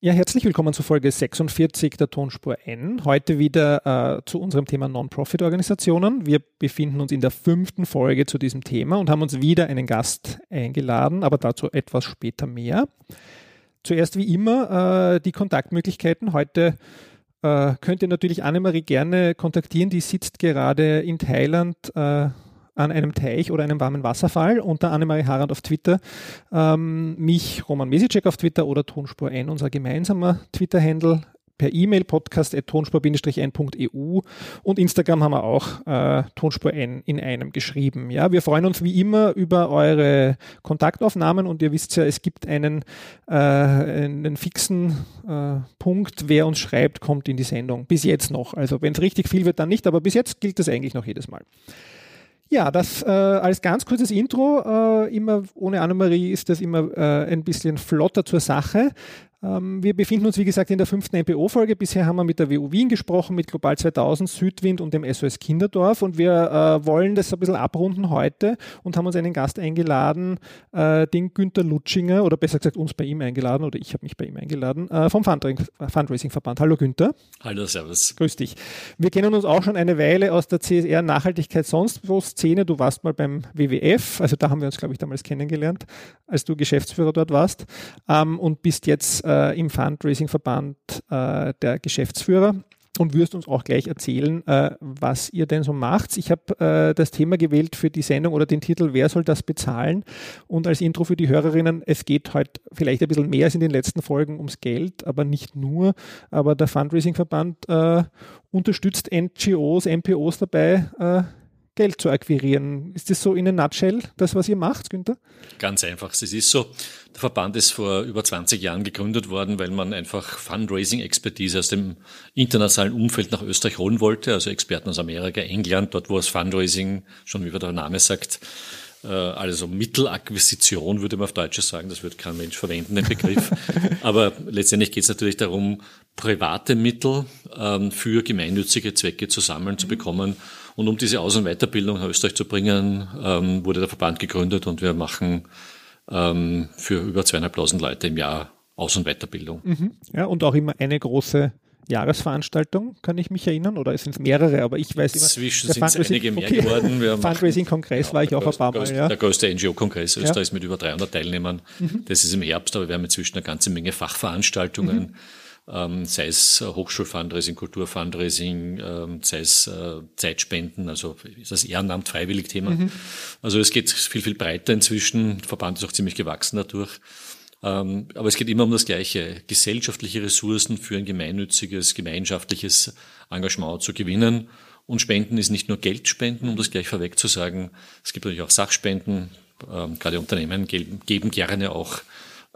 Ja, herzlich willkommen zu Folge 46 der Tonspur N. Heute wieder äh, zu unserem Thema Non-Profit-Organisationen. Wir befinden uns in der fünften Folge zu diesem Thema und haben uns wieder einen Gast eingeladen, aber dazu etwas später mehr. Zuerst wie immer äh, die Kontaktmöglichkeiten. Heute äh, könnt ihr natürlich Annemarie gerne kontaktieren. Die sitzt gerade in Thailand äh, an einem Teich oder einem warmen Wasserfall unter Annemarie Harand auf Twitter, ähm, mich Roman Mesicek auf Twitter oder Tonspur N, unser gemeinsamer Twitter-Handle per E-Mail podcast.tonspur-n.eu und Instagram haben wir auch äh, Tonspur N in einem geschrieben. Ja, wir freuen uns wie immer über eure Kontaktaufnahmen und ihr wisst ja, es gibt einen, äh, einen fixen äh, Punkt, wer uns schreibt, kommt in die Sendung. Bis jetzt noch. Also wenn es richtig viel wird, dann nicht, aber bis jetzt gilt das eigentlich noch jedes Mal. Ja, das äh, als ganz kurzes Intro. Äh, immer ohne Annemarie ist das immer äh, ein bisschen flotter zur Sache. Ähm, wir befinden uns, wie gesagt, in der fünften MPO-Folge. Bisher haben wir mit der WU Wien gesprochen, mit Global 2000, Südwind und dem SOS Kinderdorf. Und wir äh, wollen das ein bisschen abrunden heute und haben uns einen Gast eingeladen, äh, den Günter Lutschinger, oder besser gesagt uns bei ihm eingeladen, oder ich habe mich bei ihm eingeladen, äh, vom Fundraising-Verband. Hallo Günther. Hallo, Servus. Grüß dich. Wir kennen uns auch schon eine Weile aus der CSR Nachhaltigkeit sonst wo Szene. Du warst mal beim WWF, also da haben wir uns, glaube ich, damals kennengelernt, als du Geschäftsführer dort warst ähm, und bist jetzt äh, im Fundraising-Verband äh, der Geschäftsführer und wirst uns auch gleich erzählen, äh, was ihr denn so macht. Ich habe äh, das Thema gewählt für die Sendung oder den Titel Wer soll das bezahlen? Und als Intro für die Hörerinnen, es geht heute vielleicht ein bisschen mehr als in den letzten Folgen ums Geld, aber nicht nur. Aber der Fundraising-Verband äh, unterstützt NGOs, MPOs dabei, äh, Geld zu akquirieren. Ist das so in a nutshell das, was ihr macht, Günther? Ganz einfach. Es ist so. Der Verband ist vor über 20 Jahren gegründet worden, weil man einfach Fundraising-Expertise aus dem internationalen Umfeld nach Österreich holen wollte. Also Experten aus Amerika, England, dort wo es Fundraising, schon wie der Name sagt, äh, also Mittelakquisition würde man auf Deutsch sagen, das wird kein Mensch verwenden, den Begriff. Aber letztendlich geht es natürlich darum, private Mittel ähm, für gemeinnützige Zwecke zusammen zu bekommen und um diese Aus- und Weiterbildung nach Österreich zu bringen, ähm, wurde der Verband gegründet und wir machen ähm, für über zweieinhalbtausend Leute im Jahr Aus- und Weiterbildung. Mhm. Ja, und auch immer eine große Jahresveranstaltung, kann ich mich erinnern, oder sind es mehrere, aber ich weiß immer. Zwischen sind es einige mehr okay. geworden. Fundraising-Kongress ja, war ich auch ein paar Mal. Ja. Der größte NGO-Kongress Österreichs ja. mit über 300 Teilnehmern. Mhm. Das ist im Herbst, aber wir haben inzwischen eine ganze Menge Fachveranstaltungen. Mhm ähm, sei es äh, Hochschulfundraising, Kulturfundraising, ähm, sei es äh, Zeitspenden, also ist das Ehrenamt, freiwillig Thema. Mhm. Also es geht viel, viel breiter inzwischen. Der Verband ist auch ziemlich gewachsen dadurch. Ähm, aber es geht immer um das Gleiche, gesellschaftliche Ressourcen für ein gemeinnütziges, gemeinschaftliches Engagement zu gewinnen. Und Spenden ist nicht nur Geldspenden, um das gleich vorweg zu sagen. Es gibt natürlich auch Sachspenden. Ähm, gerade Unternehmen geben, geben gerne auch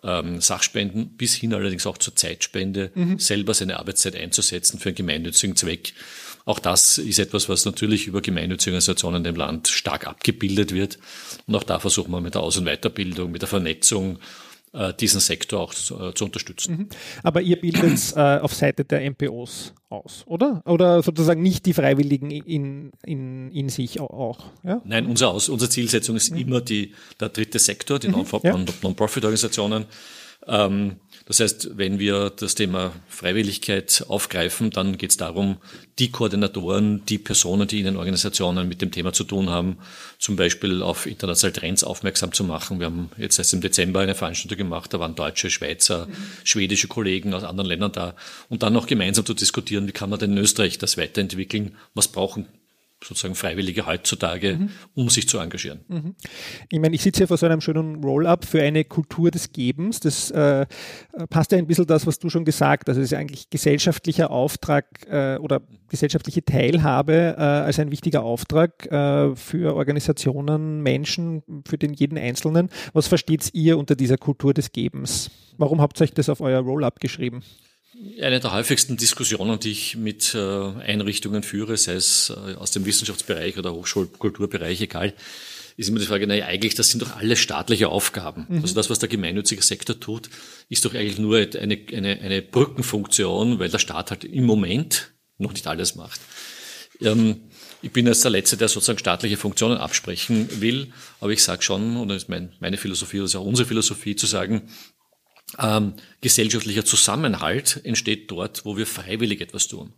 ähm, Sachspenden bis hin allerdings auch zur Zeitspende, mhm. selber seine Arbeitszeit einzusetzen für einen gemeinnützigen Zweck. Auch das ist etwas, was natürlich über gemeinnützige Organisationen im Land stark abgebildet wird. Und auch da versuchen wir mit der Aus- und Weiterbildung, mit der Vernetzung diesen Sektor auch zu, äh, zu unterstützen. Mhm. Aber ihr bildet es äh, auf Seite der MPOs aus, oder? Oder sozusagen nicht die Freiwilligen in, in, in sich auch? Ja? Nein, unser Aus, unsere Zielsetzung ist mhm. immer die, der dritte Sektor, die mhm. Non-Profit-Organisationen. Ähm, das heißt, wenn wir das Thema Freiwilligkeit aufgreifen, dann geht es darum, die Koordinatoren, die Personen, die in den Organisationen mit dem Thema zu tun haben, zum Beispiel auf internationale Trends aufmerksam zu machen. Wir haben jetzt erst im Dezember eine Veranstaltung gemacht, da waren deutsche, Schweizer, schwedische Kollegen aus anderen Ländern da und dann noch gemeinsam zu diskutieren, wie kann man denn in Österreich das weiterentwickeln, was brauchen sozusagen Freiwillige heutzutage, mhm. um sich zu engagieren. Mhm. Ich meine, ich sitze hier vor so einem schönen Roll-up für eine Kultur des Gebens. Das äh, passt ja ein bisschen das, was du schon gesagt hast. Es ist eigentlich gesellschaftlicher Auftrag äh, oder gesellschaftliche Teilhabe äh, als ein wichtiger Auftrag äh, für Organisationen, Menschen, für den jeden Einzelnen. Was versteht ihr unter dieser Kultur des Gebens? Warum habt ihr euch das auf euer Roll-up geschrieben? Eine der häufigsten Diskussionen, die ich mit äh, Einrichtungen führe, sei es äh, aus dem Wissenschaftsbereich oder Hochschulkulturbereich, egal, ist immer die Frage, naja, eigentlich, das sind doch alle staatliche Aufgaben. Mhm. Also das, was der gemeinnützige Sektor tut, ist doch eigentlich nur eine, eine, eine Brückenfunktion, weil der Staat halt im Moment noch nicht alles macht. Ähm, ich bin jetzt der Letzte, der sozusagen staatliche Funktionen absprechen will, aber ich sage schon, und das ist mein, meine Philosophie, das ist auch unsere Philosophie, zu sagen, Ähm, gesellschaftlicher Zusammenhalt entsteht dort, wo wir freiwillig etwas tun.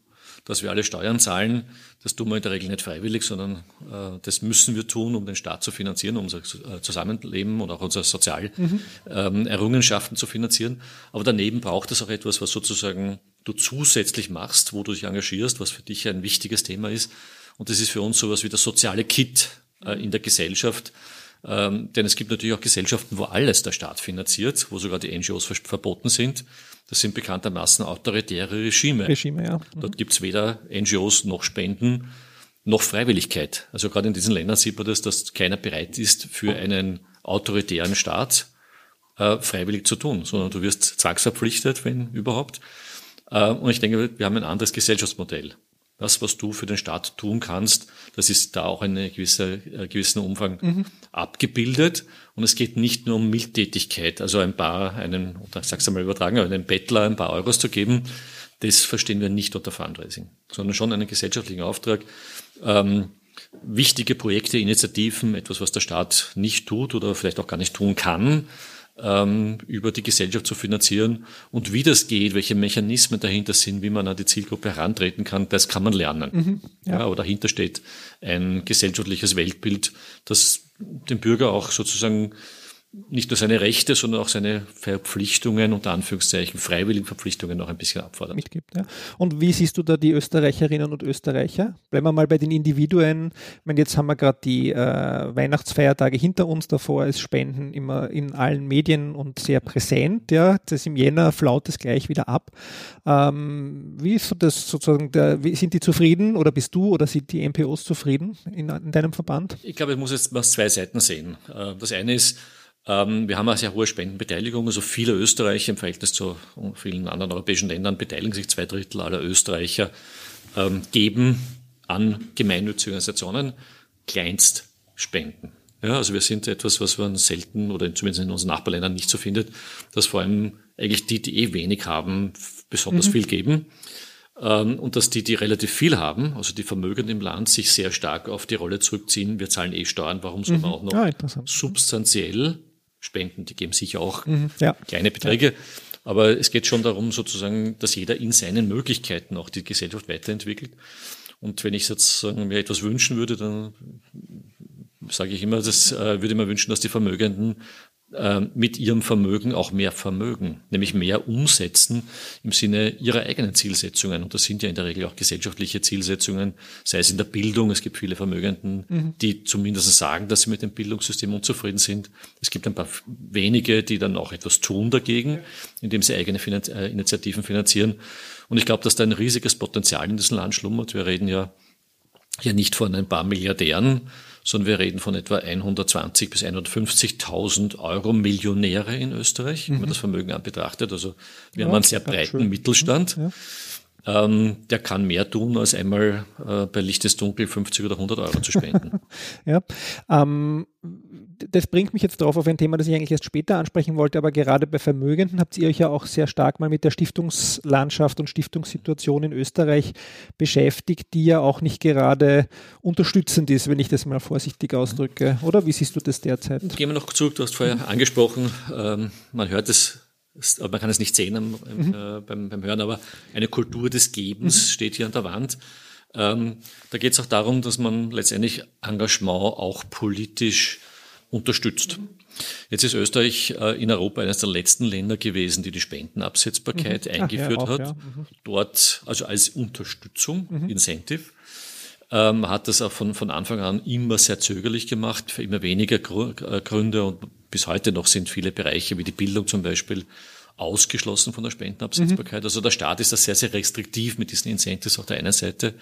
Dass wir alle Steuern zahlen, das tun wir in der Regel nicht freiwillig, sondern äh, das müssen wir tun, um den Staat zu finanzieren, um unser äh, Zusammenleben und auch unsere Sozialerrungenschaften mhm. ähm, zu finanzieren. Aber daneben braucht es auch etwas, was sozusagen du zusätzlich machst, wo du dich engagierst, was für dich ein wichtiges Thema ist. Und das ist für uns sowas wie der soziale Kit äh, in der Gesellschaft. Ähm, denn es gibt natürlich auch Gesellschaften, wo alles der Staat finanziert, wo sogar die NGOs verboten sind. Das sind bekanntermaßen autoritäre Regime. Regime ja. Mhm. Dort gibt's weder NGOs noch Spenden noch Freiwilligkeit. Also gerade in diesen Ländern sieht man das, dass keiner bereit ist, für einen autoritären Staat äh, freiwillig zu tun, sondern du wirst zwangsverpflichtet, wenn überhaupt. Äh, und ich denke, wir haben ein anderes Gesellschaftsmodell. Das, was du für den Staat tun kannst, das ist da auch in einem gewisse, äh, gewissen Umfang mhm. abgebildet. Und es geht nicht nur um Mildtätigkeit, also ein paar, einen, oder sag's einmal übertragen, einen Bettler ein paar Euros zu geben. Das verstehen wir nicht unter Fundraising, sondern schon einen gesellschaftlichen Auftrag. Ähm, wichtige Projekte, Initiativen, etwas, was der Staat nicht tut oder vielleicht auch gar nicht tun kann, ähm, über die Gesellschaft zu finanzieren. Und wie das geht, welche Mechanismen dahinter sind, wie man an die Zielgruppe herantreten kann, das kann man lernen. Mhm, ja. ja. aber dahinter steht ein gesellschaftliches Weltbild, das den Bürger auch sozusagen nicht nur seine Rechte, sondern auch seine Verpflichtungen, unter Anführungszeichen, freiwilligen Verpflichtungen noch ein bisschen abfordert. Mitgibt, ja. Und wie siehst du da die Österreicherinnen und Österreicher? Bleiben wir mal bei den Individuen. Ich meine, jetzt haben wir gerade die äh, Weihnachtsfeiertage hinter uns, davor ist Spenden immer in allen Medien und sehr präsent. Ja, das im Jänner flaut es gleich wieder ab. Ähm, wie ist so das sozusagen, der, sind die zufrieden oder bist du oder sind die MPOs zufrieden in, in deinem Verband? Ich glaube, ich muss jetzt mal zwei Seiten sehen. Äh, das eine ist, ähm, wir haben eine sehr hohe Spendenbeteiligung. Also viele Österreicher im Verhältnis zu vielen anderen europäischen Ländern beteiligen sich. Zwei Drittel aller Österreicher ähm, geben an gemeinnützige Organisationen Kleinstspenden. Ja, also wir sind etwas, was man selten oder zumindest in unseren Nachbarländern nicht so findet, dass vor allem eigentlich die, die eh wenig haben, besonders mhm. viel geben. Ähm, und dass die, die relativ viel haben, also die Vermögenden im Land, sich sehr stark auf die Rolle zurückziehen. Wir zahlen eh Steuern, warum soll man mhm. auch noch ja, substanziell spenden. Die geben sicher auch mhm, ja. kleine Beträge. Ja. Aber es geht schon darum, sozusagen, dass jeder in seinen Möglichkeiten auch die Gesellschaft weiterentwickelt. Und wenn ich sozusagen mir etwas wünschen würde, dann sage ich immer, das äh, würde mir wünschen, dass die Vermögenden ähm, mit ihrem Vermögen auch mehr Vermögen, nämlich mehr umsetzen im Sinne ihrer eigenen Zielsetzungen. Und das sind ja in der Regel auch gesellschaftliche Zielsetzungen, sei es in der Bildung. Es gibt viele Vermögenden, mhm. die zumindest sagen, dass sie mit dem Bildungssystem unzufrieden sind. Es gibt ein paar wenige, die dann auch etwas tun dagegen, indem sie eigene Finanz äh, Initiativen finanzieren. Und ich glaube, dass da ein riesiges Potenzial in diesem Land schlummert. Wir reden ja hier nicht von ein paar Milliardären, sondern wir reden von etwa 120 bis 150.000 Euro Millionäre in Österreich, mhm. wenn man mhm. das Vermögen an betrachtet. Also wir ja, haben einen sehr breiten schön. Mittelstand. Ja. Ähm, der kann mehr tun, als einmal äh, bei Licht des Dunkel 50 oder 100 Euro zu spenden. ja, ähm, das bringt mich jetzt darauf auf ein Thema, das ich eigentlich erst später ansprechen wollte, aber gerade bei Vermögenden habt ihr euch ja auch sehr stark mal mit der Stiftungslandschaft und Stiftungssituation in Österreich beschäftigt, die ja auch nicht gerade unterstützend ist, wenn ich das mal vorsichtig ausdrücke. Oder wie siehst du das derzeit? Gehen wir noch zurück, du hast vorher angesprochen, ähm, man hört es man kann es nicht sehen am, mhm. äh, beim, beim, Hören, aber eine Kultur des Gebens mhm. steht hier an der Wand. Ähm, da geht es auch darum, dass man letztendlich Engagement auch politisch unterstützt. Jetzt ist Österreich äh, in Europa eines der letzten Länder gewesen, die die Spendenabsetzbarkeit mhm. eingeführt ja, auch, hat. Ja. Mhm. Dort, also als Unterstützung, mhm. Incentive, ähm, hat das auch von, von Anfang an immer sehr zögerlich gemacht, für immer weniger äh, Gründe und bis heute noch sind viele Bereiche wie die Bildung zum Beispiel ausgeschlossen von der Spendenabsetzbarkeit. Mhm. Also der Staat ist da sehr, sehr restriktiv mit diesen Incentives auf der einen Seite.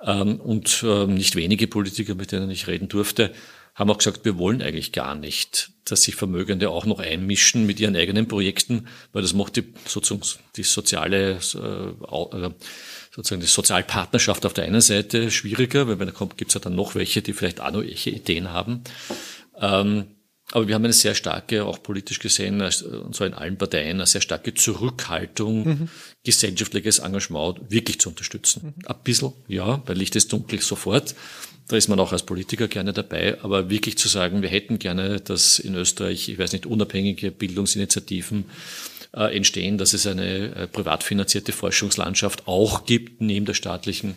Ähm, und ähm, nicht wenige Politiker, mit denen ich reden durfte, haben auch gesagt, wir wollen eigentlich gar nicht, dass sich Vermögende auch noch einmischen mit ihren eigenen Projekten, weil das macht die, sozusagen die soziale, äh, äh, sozusagen die Sozialpartnerschaft auf der einen Seite schwieriger, weil da gibt es ja dann noch welche, die vielleicht auch noch welche Ideen haben. Ähm, Aber wir haben eine sehr starke, auch politisch gesehen, und zwar in allen Parteien, eine sehr starke Zurückhaltung, mhm. gesellschaftliches Engagement wirklich zu unterstützen. Mhm. Ein bisschen, ja, bei Licht ist dunkel sofort. Da ist man auch als Politiker gerne dabei, aber wirklich zu sagen, wir hätten gerne, dass in Österreich, ich weiß nicht, unabhängige Bildungsinitiativen äh, entstehen, dass es eine äh, privat finanzierte Forschungslandschaft auch gibt, neben der staatlichen,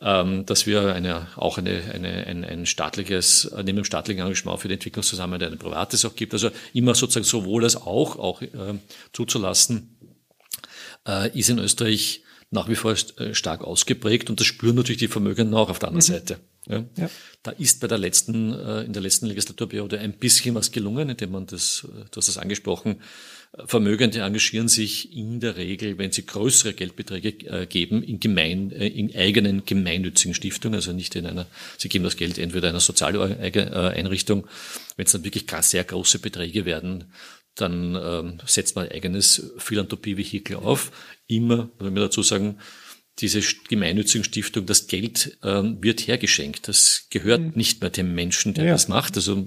dass wir eine, auch eine, eine, ein, ein staatliches, neben dem staatlichen Engagement für die Entwicklungszusammenarbeit ein privates auch gibt. Also immer sozusagen sowohl als auch, auch äh, zuzulassen, äh, ist in Österreich nach wie vor äh, stark ausgeprägt und das spüren natürlich die Vermögenden auch auf der anderen mhm. Seite. Ja. ja. Da ist bei der letzten, äh, in der letzten Legislaturperiode ein bisschen was gelungen, indem man das, du hast das angesprochen, Vermögende engagieren sich in der Regel, wenn sie größere Geldbeträge äh, geben, in, gemein, äh, in eigenen gemeinnützigen Stiftungen, also nicht in einer, sie geben das Geld entweder einer Sozialeinrichtung. Wenn es dann wirklich sehr große Beträge werden, dann ähm, setzt man ein eigenes Philanthropie-Vehikel auf. Immer, wenn wir dazu sagen, diese gemeinnützigen Stiftung, das Geld ähm, wird hergeschenkt. Das gehört mhm. nicht mehr dem Menschen, der ja. das macht. Also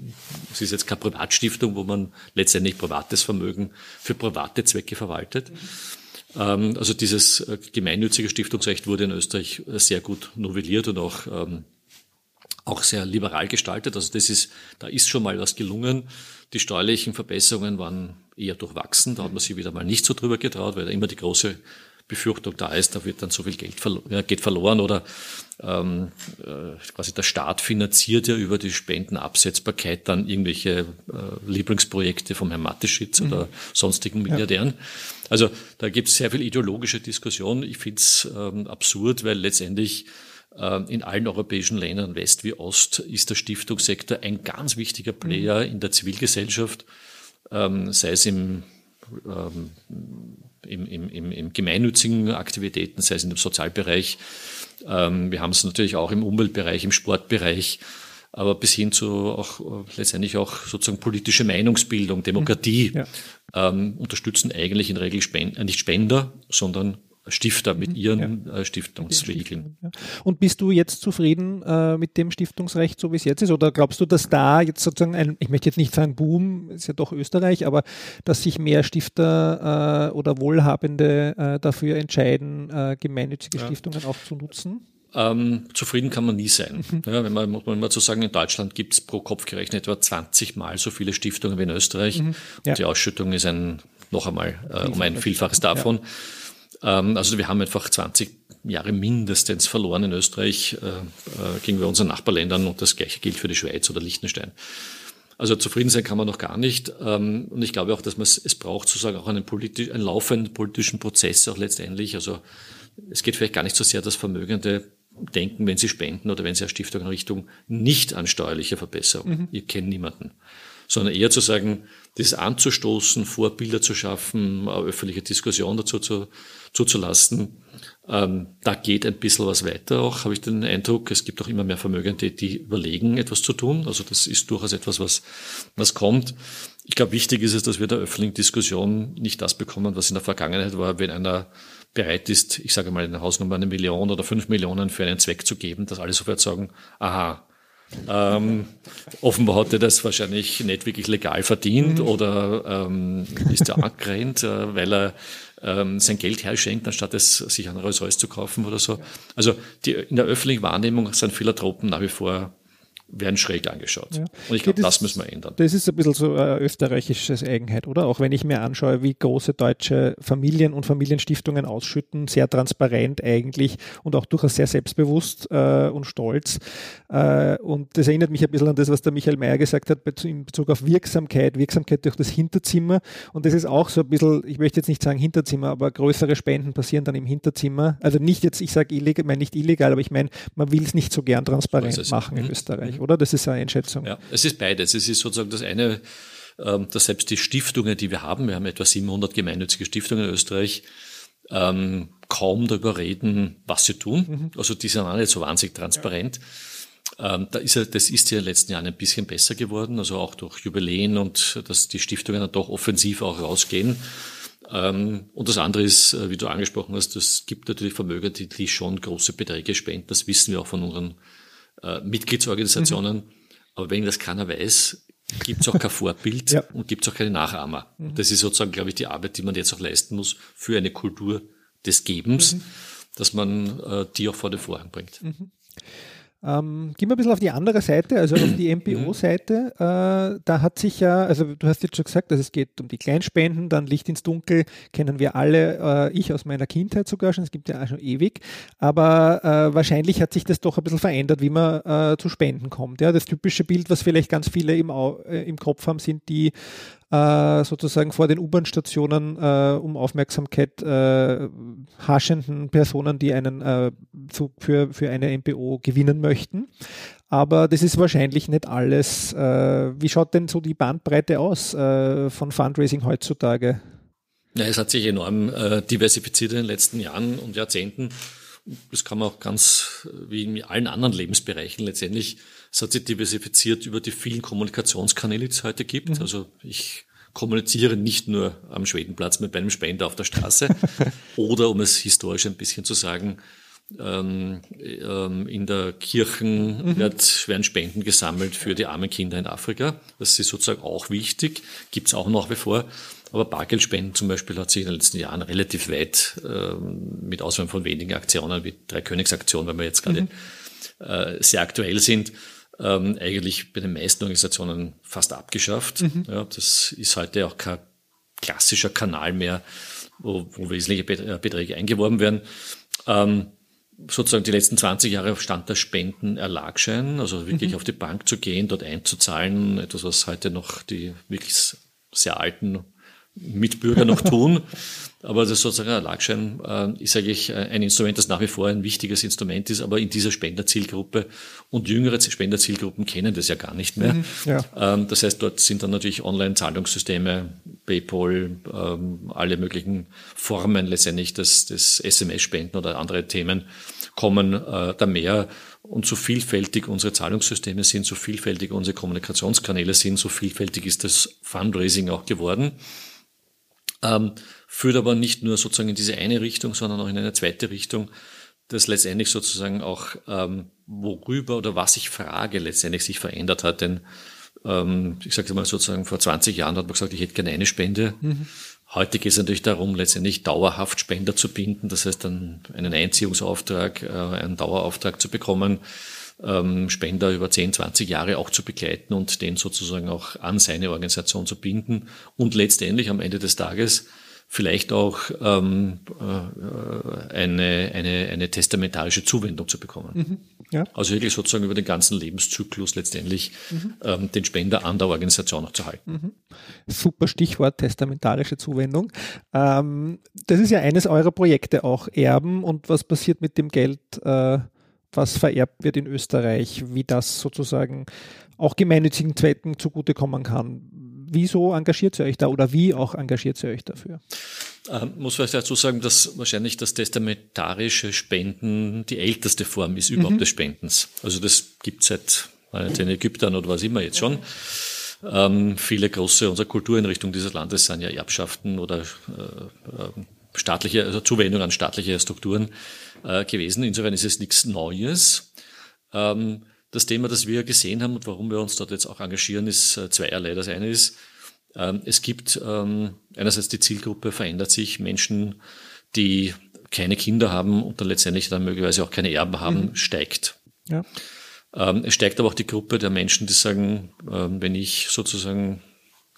es ist jetzt keine Privatstiftung, wo man letztendlich privates Vermögen für private Zwecke verwaltet. Mhm. Ähm, also dieses äh, gemeinnützige Stiftungsrecht wurde in Österreich sehr gut novelliert und auch ähm, auch sehr liberal gestaltet. Also das ist, da ist schon mal was gelungen. Die steuerlichen Verbesserungen waren eher durchwachsen. Da hat man sich wieder mal nicht so drüber getraut, weil da immer die große Befürchtung da ist, da wird dann so viel Geld verlo ja, geht verloren oder ähm, äh, quasi der Staat finanziert ja über die Spendenabsetzbarkeit dann irgendwelche äh, Lieblingsprojekte vom Herrn Matteschitz mhm. oder sonstigen Milliardären. Ja. Also da gibt es sehr viel ideologische Diskussion. Ich finde es ähm, absurd, weil letztendlich in allen europäischen Ländern, West wie Ost, ist der Stiftungssektor ein ganz wichtiger Player mhm. in der Zivilgesellschaft, ähm, sei es im ähm, im, im, im, im gemeinnützigen Aktivitäten, sei es in dem Sozialbereich. Ähm, wir haben es natürlich auch im Umweltbereich, im Sportbereich, aber bis hin zu auch äh, letztendlich auch sozusagen politische Meinungsbildung, Demokratie ja. ähm, unterstützen eigentlich in der Regel Spend, äh, nicht Spender, sondern Stifter mit mhm, ihren ja. Äh, Stiftungsregeln. Ja. Und bist du jetzt zufrieden äh, mit dem Stiftungsrecht, so wie es jetzt ist? Oder glaubst du, dass da jetzt sozusagen ein, ich möchte jetzt nicht sagen Boom, ist ja doch Österreich, aber dass sich mehr Stifter äh, oder Wohlhabende äh, dafür entscheiden, äh, gemeinnützige ja. Stiftungen auch zu nutzen? Ähm, zufrieden kann man nie sein. Mhm. Ja, wenn man, muss man immer zu sagen, in Deutschland gibt es pro Kopf gerechnet etwa 20 Mal so viele Stiftungen wie in Österreich. Mhm. Und die Ausschüttung ist ein, noch einmal, äh, um ein Vielfaches davon. Ähm, also wir haben einfach 20 Jahre mindestens verloren in Österreich äh, äh, gegenüber unseren Nachbarländern und das gleiche gilt für die Schweiz oder Liechtenstein. Also zufrieden sein kann man noch gar nicht. Ähm, und ich glaube auch, dass man es, es braucht sozusagen auch einen, politisch, einen laufenden politischen Prozess auch letztendlich. Also es geht vielleicht gar nicht so sehr, dass Vermögende denken, wenn sie spenden oder wenn sie eine Stiftung in Richtung nicht an steuerliche Verbesserung. Mhm. Ihr kennt niemanden sondern eher zu sagen, das anzustoßen, Vorbilder zu schaffen, eine öffentliche Diskussion dazu zu, zuzulassen. Ähm, da geht ein bisschen was weiter auch, habe ich den Eindruck. Es gibt auch immer mehr Vermögende, die überlegen, etwas zu tun. Also das ist durchaus etwas, was, was kommt. Ich glaube, wichtig ist es, dass wir der öffentlichen Diskussion nicht das bekommen, was in der Vergangenheit war, wenn einer bereit ist, ich sage mal in der Hausnummer eine Million oder fünf Millionen für einen Zweck zu geben, dass alle sofort sagen, aha, ähm, offenbar hat er das wahrscheinlich nicht wirklich legal verdient mhm. oder ähm, ist er angerannt, äh, weil er ähm, sein Geld herschenkt, anstatt es sich ein Rolls Royce zu kaufen oder so. Also die, in der öffentlichen Wahrnehmung sind Philanthropen nach wie vor werden schräg angeschaut. Ja. Und ich glaube, das, das, müssen wir ändern. Das ist ein bisschen so eine österreichische Eigenheit, oder? Auch wenn ich mir anschaue, wie große deutsche Familien und Familienstiftungen ausschütten, sehr transparent eigentlich und auch durchaus sehr selbstbewusst äh, und stolz. Äh, und das erinnert mich ein bisschen an das, was der Michael Mayer gesagt hat in Bezug auf Wirksamkeit, Wirksamkeit durch das Hinterzimmer. Und das ist auch so ein bisschen, ich möchte jetzt nicht sagen Hinterzimmer, aber größere Spenden passieren dann im Hinterzimmer. Also nicht jetzt, ich sage illegal, ich meine nicht illegal, aber ich meine, man will es nicht so gern transparent machen in mhm. Österreich oder? Das ist eine Einschätzung. Ja, es ist beides. Es ist sozusagen das eine, ähm, dass selbst die Stiftungen, die wir haben, wir haben etwa 700 gemeinnützige Stiftungen in Österreich, ähm, kaum darüber reden, was sie tun. Mhm. Also die sind auch nicht so wahnsinnig transparent. Ja. Ähm, da ist ja, das ist ja in den letzten Jahren ein bisschen besser geworden, also auch durch Jubiläen und dass die Stiftungen dann doch offensiv auch rausgehen. Ähm, und das andere ist, äh, wie du angesprochen hast, es gibt natürlich Vermögen, die, die schon große Beträge spenden. Das wissen wir auch von unseren äh, Mitgliedsorganisationen. Mhm. Aber wenn das keiner weiß, gibt es auch kein Vorbild ja. und gibt es auch keine Nachahmer. Mhm. Das ist sozusagen, glaube ich, die Arbeit, die man jetzt auch leisten muss für eine Kultur des Gebens, mhm. dass man äh, die auch vor den Vorhang bringt. Ähm, gehen wir ein bisschen auf die andere Seite, also auf die MPO-Seite. Äh, da hat sich ja, also du hast jetzt schon gesagt, dass es geht um die Kleinspenden, dann Licht ins Dunkel kennen wir alle, äh, ich aus meiner Kindheit sogar schon, es gibt ja auch schon ewig, aber äh, wahrscheinlich hat sich das doch ein bisschen verändert, wie man äh, zu Spenden kommt. Ja, das typische Bild, was vielleicht ganz viele im, äh, im Kopf haben, sind die äh, sozusagen vor den U-Bahn-Stationen äh, um Aufmerksamkeit äh, haschenden Personen, die einen äh, zu, für, für eine MPO gewinnen möchten. Aber das ist wahrscheinlich nicht alles. Äh, wie schaut denn so die Bandbreite aus äh, von Fundraising heutzutage? Ja, es hat sich enorm diversifiziert in den letzten Jahren und Jahrzehnten. Das kann man auch ganz wie in allen anderen Lebensbereichen letztendlich es hat sich diversifiziert über die vielen Kommunikationskanäle, die es heute gibt. Mhm. Also ich kommuniziere nicht nur am Schwedenplatz mit einem Spender auf der Straße oder, um es historisch ein bisschen zu sagen, ähm, ähm, in der Kirchen mhm. wird, werden Spenden gesammelt für die armen Kinder in Afrika. Das ist sozusagen auch wichtig, gibt es auch nach wie vor. Aber Bargeldspenden zum Beispiel hat sich in den letzten Jahren relativ weit, ähm, mit Ausnahme von wenigen Aktionen, wie Drei Königsaktion, weil wir jetzt gerade mhm. äh, sehr aktuell sind, ähm, eigentlich bei den meisten Organisationen fast abgeschafft. Mhm. Ja, das ist heute auch kein klassischer Kanal mehr, wo, wo wesentliche äh, Beträge eingeworben werden. Ähm, sozusagen die letzten 20 Jahre stand der Spendenerlagschein, also wirklich mhm. auf die Bank zu gehen, dort einzuzahlen, etwas, was heute noch die wirklich sehr alten Mitbürger noch tun. Aber das sozusagen ein Lagschein äh, ist eigentlich äh, ein Instrument, das nach wie vor ein wichtiges Instrument ist, aber in dieser Spenderzielgruppe und jüngere Spenderzielgruppen kennen das ja gar nicht mehr. Mhm, ja. ähm, das heißt, dort sind dann natürlich Online-Zahlungssysteme, PayPal, ähm, alle möglichen Formen letztendlich des, des SMS-Spenden oder andere Themen kommen äh, da mehr. Und so vielfältig unsere Zahlungssysteme sind, so vielfältig unsere Kommunikationskanäle sind, so vielfältig ist das Fundraising auch geworden. Ähm, führt aber nicht nur sozusagen in diese eine Richtung, sondern auch in eine zweite Richtung, das letztendlich sozusagen auch, ähm, worüber oder was ich frage, letztendlich sich verändert hat. Denn ähm, ich sage mal sozusagen, vor 20 Jahren hat man gesagt, ich hätte gerne eine Spende. Mhm. Heute geht es natürlich darum, letztendlich dauerhaft Spender zu binden, das heißt dann einen Einziehungsauftrag, äh, einen Dauerauftrag zu bekommen, ähm, Spender über 10, 20 Jahre auch zu begleiten und den sozusagen auch an seine Organisation zu binden und letztendlich am Ende des Tages vielleicht auch ähm, äh, eine, eine, eine testamentarische Zuwendung zu bekommen. Mhm. Ja. Also wirklich sozusagen über den ganzen Lebenszyklus letztendlich mhm. ähm, den Spender an der Organisation auch zu halten. Mhm. Super Stichwort testamentarische Zuwendung. Ähm, das ist ja eines eurer Projekte auch, Erben und was passiert mit dem Geld, äh, was vererbt wird in Österreich, wie das sozusagen auch gemeinnützigen Zwecken zugutekommen kann. Wieso engagiert ihr euch da oder wie auch engagiert ihr euch dafür? Ähm, muss vielleicht dazu sagen, dass wahrscheinlich das testamentarische Spenden die älteste Form ist überhaupt mhm. des Spendens. Also das gibt es seit den Ägyptern oder was immer jetzt schon. Ähm, viele große unserer Kultureinrichtungen dieses Landes sind ja Erbschaften oder äh, äh, staatliche, also Zuwendung an staatliche Strukturen äh, gewesen. Insofern ist es nichts Neues. Ähm, das Thema, das wir gesehen haben und warum wir uns dort jetzt auch engagieren, ist äh, zweierlei. Das eine ist, ähm, es gibt ähm, einerseits die Zielgruppe verändert sich, Menschen, die keine Kinder haben und dann letztendlich dann möglicherweise auch keine Erben haben, mhm. steigt. Ja. Ähm, es steigt aber auch die Gruppe der Menschen, die sagen, ähm, wenn ich sozusagen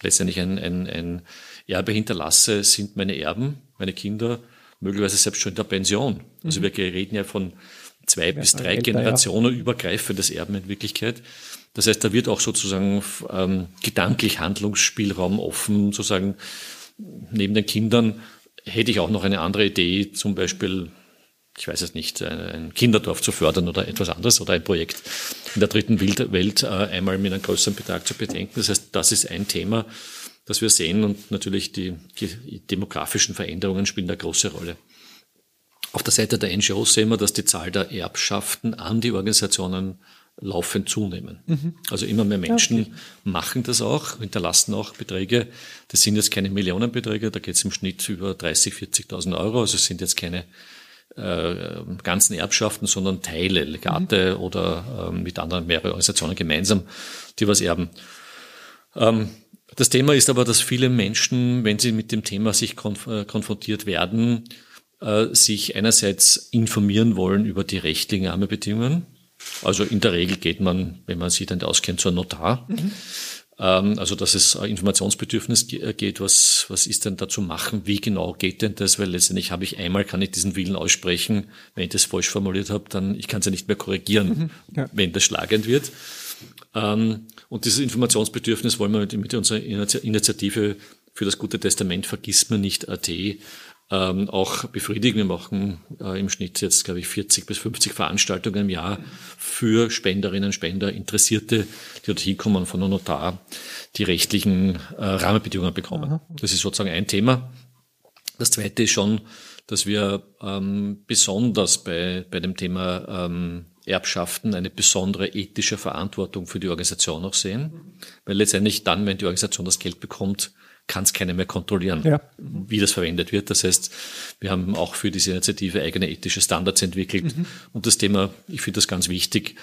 letztendlich ein, ein, ein Erbe hinterlasse, sind meine Erben, meine Kinder, möglicherweise selbst schon in der Pension. Also mhm. wir reden ja von zwei ja, bis drei älter, Generationen ja. übergreifendes Erben in Wirklichkeit. Das heißt, da wird auch sozusagen ähm, gedanklich Handlungsspielraum offen, sozusagen neben den Kindern hätte ich auch noch eine andere Idee, zum Beispiel, ich weiß es nicht, ein Kinderdorf zu fördern oder etwas anderes oder ein Projekt in der dritten Welt äh, einmal mit einem größeren Betrag zu bedenken. Das heißt, das ist ein Thema, das wir sehen und natürlich die, die demografischen Veränderungen spielen eine große Rolle. Auf der Seite der NGOs sehen wir, dass die Zahl der Erbschaften an die Organisationen laufend zunehmen. Mhm. Also immer mehr Menschen okay. machen das auch, hinterlassen auch Beträge. Das sind jetzt keine Millionenbeträge, da geht es im Schnitt über 30, 40.000 Euro. Also es sind jetzt keine äh, ganzen Erbschaften, sondern Teile, Legate mhm. oder äh, mit anderen mehrere Organisationen gemeinsam, die was erben. Ähm, das Thema ist aber, dass viele Menschen, wenn sie mit dem Thema sich konf äh, konfrontiert werden, äh, sich einerseits informieren wollen über die rechtlichen Rahmenbedingungen. Also in der Regel geht man, wenn man sich dann auskennt, zu einem Notar. Mhm. Ähm, also dass es Informationsbedürfnis äh, geht, was, was ist denn da zu machen, wie genau geht denn das, weil letztendlich habe ich einmal, kann ich diesen Willen aussprechen, wenn ich das falsch formuliert habe, dann ich kann es ja nicht mehr korrigieren, mhm. ja. wenn das schlagend wird. Ähm, und dieses Informationsbedürfnis wollen wir mit unserer Initiative für das gute Testament vergisst man nicht AT ähm, auch befriedigen. Wir machen äh, im Schnitt jetzt, glaube ich, 40 bis 50 Veranstaltungen im Jahr für Spenderinnen, Spender, Interessierte, die dort hinkommen von einem Notar, die rechtlichen äh, Rahmenbedingungen bekommen. Das ist sozusagen ein Thema. Das zweite ist schon, dass wir ähm, besonders bei, bei dem Thema ähm, Erbschaften eine besondere ethische Verantwortung für die Organisation auch sehen. Weil letztendlich dann, wenn die Organisation das Geld bekommt, kann es keiner mehr kontrollieren, ja. wie das verwendet wird. Das heißt, wir haben auch für diese Initiative eigene ethische Standards entwickelt. Mhm. Und das Thema, ich finde das ganz wichtig,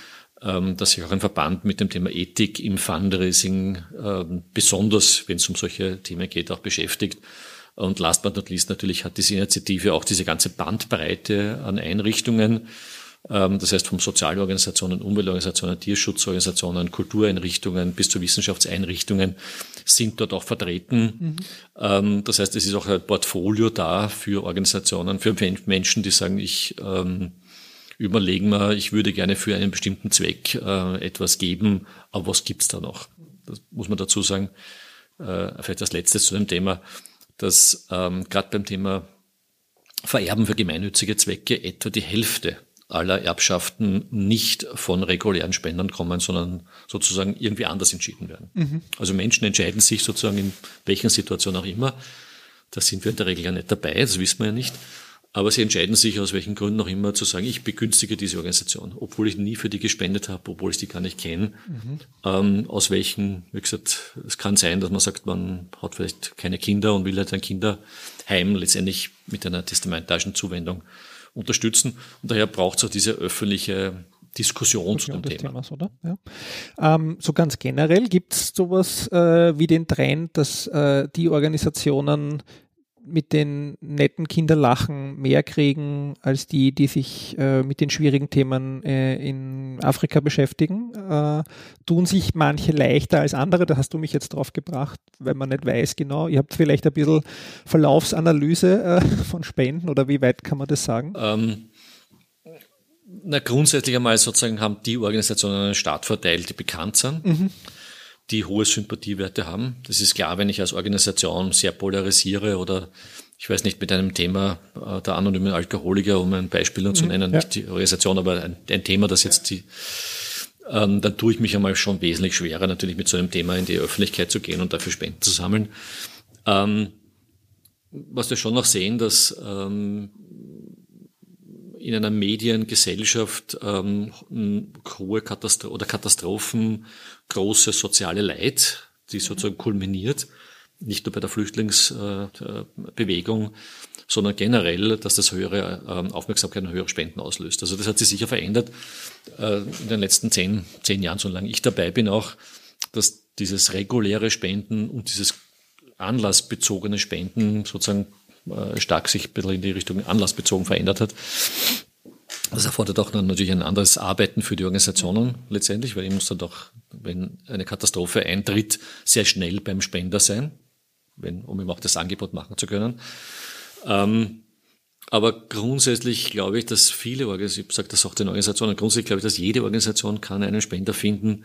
ähm, dass sich auch ein Verband mit dem Thema Ethik im Fundraising ähm, besonders, wenn es um solche Themen geht, auch beschäftigt. Und last but not least natürlich hat diese Initiative auch diese ganze Bandbreite an Einrichtungen. Ähm, das heißt vom Sozialorganisationen, Umweltorganisationen, Tierschutzorganisationen, Kultureinrichtungen bis zu Wissenschaftseinrichtungen sind dort auch vertreten. Mhm. Das heißt, es ist auch ein Portfolio da für Organisationen, für Menschen, die sagen, ich ähm, überlegen mal, ich würde gerne für einen bestimmten Zweck äh, etwas geben, aber was gibt's da noch? Das muss man dazu sagen. Äh, vielleicht das Letzte zu dem Thema, dass ähm, gerade beim Thema Vererben für gemeinnützige Zwecke etwa die Hälfte aller Erbschaften nicht von regulären Spendern kommen, sondern sozusagen irgendwie anders entschieden werden. Mhm. Also Menschen entscheiden sich sozusagen in welcher Situation auch immer. Da sind wir in der Regel ja nicht dabei, das wissen wir ja nicht. Aber sie entscheiden sich aus welchen Gründen auch immer zu sagen, ich begünstige diese Organisation, obwohl ich nie für die gespendet habe, obwohl ich die gar nicht kenne. Mhm. Ähm, aus welchen, wie gesagt, es kann sein, dass man sagt, man hat vielleicht keine Kinder und will halt ein Kinderheim letztendlich mit einer testamentarischen Zuwendung unterstützen. Und daher braucht es auch diese öffentliche Diskussion zu dem Thema. Themas, oder? Ja. Ähm, so ganz generell gibt es sowas äh, wie den Trend, dass äh, die Organisationen mit den netten Kinderlachen mehr kriegen als die, die sich äh, mit den schwierigen Themen äh, in Afrika beschäftigen. Äh, tun sich manche leichter als andere, da hast du mich jetzt drauf gebracht, weil man nicht weiß genau. Ihr habt vielleicht ein bisschen Verlaufsanalyse äh, von Spenden oder wie weit kann man das sagen? Ähm, na, grundsätzlich einmal sozusagen haben die Organisationen einen Startvorteil, die bekannt sind. Mhm die hohe Sympathiewerte haben. Das ist klar, wenn ich als Organisation sehr polarisiere oder ich weiß nicht, mit einem Thema äh, der anonymen Alkoholiker, um ein Beispiel zu mhm, nennen, ja. nicht die Organisation, aber ein, ein Thema, das jetzt die, ähm, dann tue ich mich einmal schon wesentlich schwerer, natürlich mit so einem Thema in die Öffentlichkeit zu gehen und dafür Spenden zu sammeln. Ähm, was wir schon noch sehen, dass ähm, in einer Mediengesellschaft ähm, hohe Katastro oder Katastrophen, große soziale Leid, die sozusagen kulminiert, nicht nur bei der Flüchtlingsbewegung, sondern generell, dass das höhere ähm, Aufmerksamkeit und höhere Spenden auslöst. Also das hat sich sicher verändert äh, in den letzten zehn, zehn Jahren, solange ich dabei bin auch, dass dieses reguläre Spenden und dieses anlassbezogene Spenden sozusagen äh, stark sich ein bisschen in die Richtung anlassbezogen verändert hat. Das erfordert auch dann natürlich ein anderes Arbeiten für die Organisationen letztendlich, weil ich muss dann doch, wenn eine Katastrophe eintritt, sehr schnell beim Spender sein, wenn, um ihm auch das Angebot machen zu können. Ähm, aber grundsätzlich glaube ich, dass viele Organisationen, ich sage das auch den Organisationen, grundsätzlich glaube ich, dass jede Organisation kann einen Spender finden.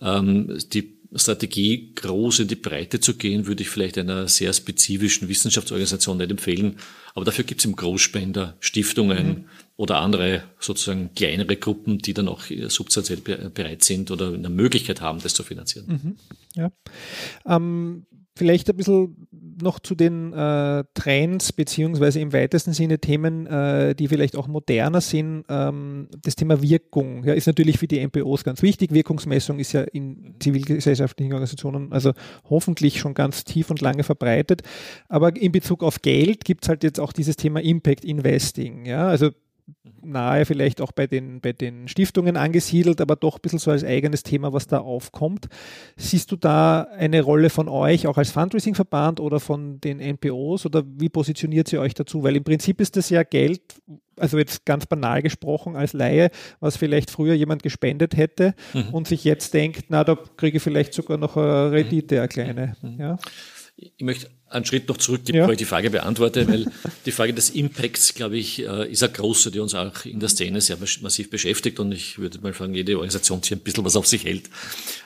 Ähm, die Strategie, groß in die Breite zu gehen, würde ich vielleicht einer sehr spezifischen Wissenschaftsorganisation nicht empfehlen. Aber dafür gibt es im Großspender Stiftungen mhm. oder andere sozusagen kleinere Gruppen, die dann auch substanziell bereit sind oder eine Möglichkeit haben, das zu finanzieren. Mhm. Ja. Ähm, Vielleicht ein bisschen noch zu den äh, Trends beziehungsweise im weitesten Sinne Themen, äh, die vielleicht auch moderner sind. Ähm, das Thema Wirkung ja, ist natürlich für die MPOs ganz wichtig. Wirkungsmessung ist ja in zivilgesellschaftlichen Organisationen also hoffentlich schon ganz tief und lange verbreitet. Aber in Bezug auf Geld gibt es halt jetzt auch dieses Thema Impact Investing. Ja? Also nahe vielleicht auch bei den, bei den Stiftungen angesiedelt, aber doch ein bisschen so als eigenes Thema, was da aufkommt. Siehst du da eine Rolle von euch auch als Fundraising-Verband oder von den NPOs oder wie positioniert ihr euch dazu? Weil im Prinzip ist das ja Geld, also jetzt ganz banal gesprochen als Laie, was vielleicht früher jemand gespendet hätte mhm. und sich jetzt denkt, na, da kriege ich vielleicht sogar noch eine Rendite, eine kleine. Mhm. Ja. Ich möchte einen Schritt noch zurück, ja. bevor ich die Frage beantworte, weil die Frage des Impacts, glaube ich, äh, ist eine große, die uns auch in der Szene sehr massiv beschäftigt. Und ich würde mal sagen, jede Organisation, die ein bisschen was auf sich hält,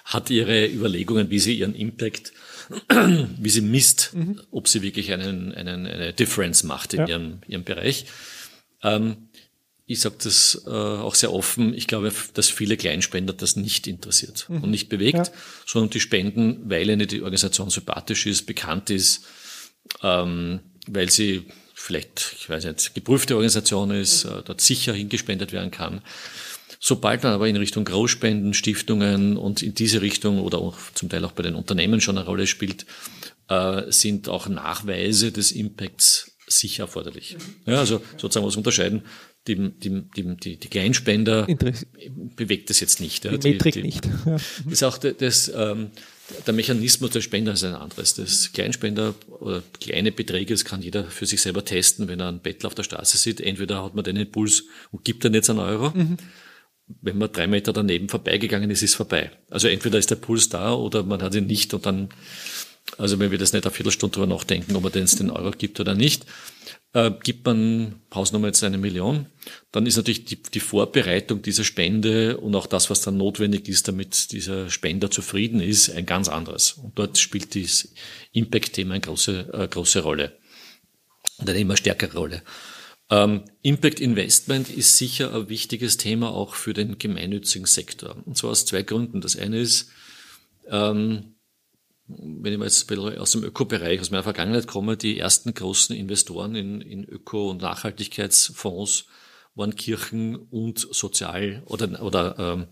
hat ihre Überlegungen, wie sie ihren Impact, wie sie misst, mhm. ob sie wirklich einen, einen, eine Difference macht in ja. ihrem, ihrem Bereich. Ähm, ich sage das äh, auch sehr offen, ich glaube, dass viele Kleinspender das nicht interessiert mhm. und nicht bewegt, ja. sondern die spenden, weil ihnen die Organisation sympathisch ist, bekannt ist, ähm, weil sie vielleicht, ich weiß nicht, geprüfte Organisation ist, äh, dort sicher hingespendet werden kann. Sobald man aber in Richtung Großspenden, Stiftungen und in diese Richtung oder auch zum Teil auch bei den Unternehmen schon eine Rolle spielt, äh, sind auch Nachweise des Impacts sicher erforderlich. Ja, also sozusagen was unterscheiden die, die, die, die, die Kleinspender bewegt das jetzt nicht. Die, die Metrik nicht. Ja. Ist auch das, ähm, der Mechanismus der Spender ist ein anderes. Das Kleinspender oder kleine Beträge, das kann jeder für sich selber testen, wenn er einen Bettler auf der Straße sieht. Entweder hat man den Impuls und gibt dann jetzt einen Euro. Mhm. Wenn man drei Meter daneben vorbeigegangen ist, ist es vorbei. Also entweder ist der Puls da oder man hat ihn nicht und dann, also wenn wir das nicht eine Viertelstunde drüber nachdenken, ob man denn den Euro gibt oder nicht äh, gibt man Hausnummer jetzt eine Million, dann ist natürlich die, die Vorbereitung dieser Spende und auch das, was dann notwendig ist, damit dieser Spender zufrieden ist, ein ganz anderes. Und dort spielt das Impact-Thema eine große, äh, große Rolle und eine immer stärkere Rolle. Ähm, Impact Investment ist sicher ein wichtiges Thema auch für den gemeinnützigen Sektor. Und zwar aus zwei Gründen. Das eine ist, ähm, wenn ich mal jetzt aus dem Öko-Bereich, aus meiner Vergangenheit komme, die ersten großen Investoren in, in Öko- und Nachhaltigkeitsfonds waren Kirchen und Sozial- oder, oder ähm,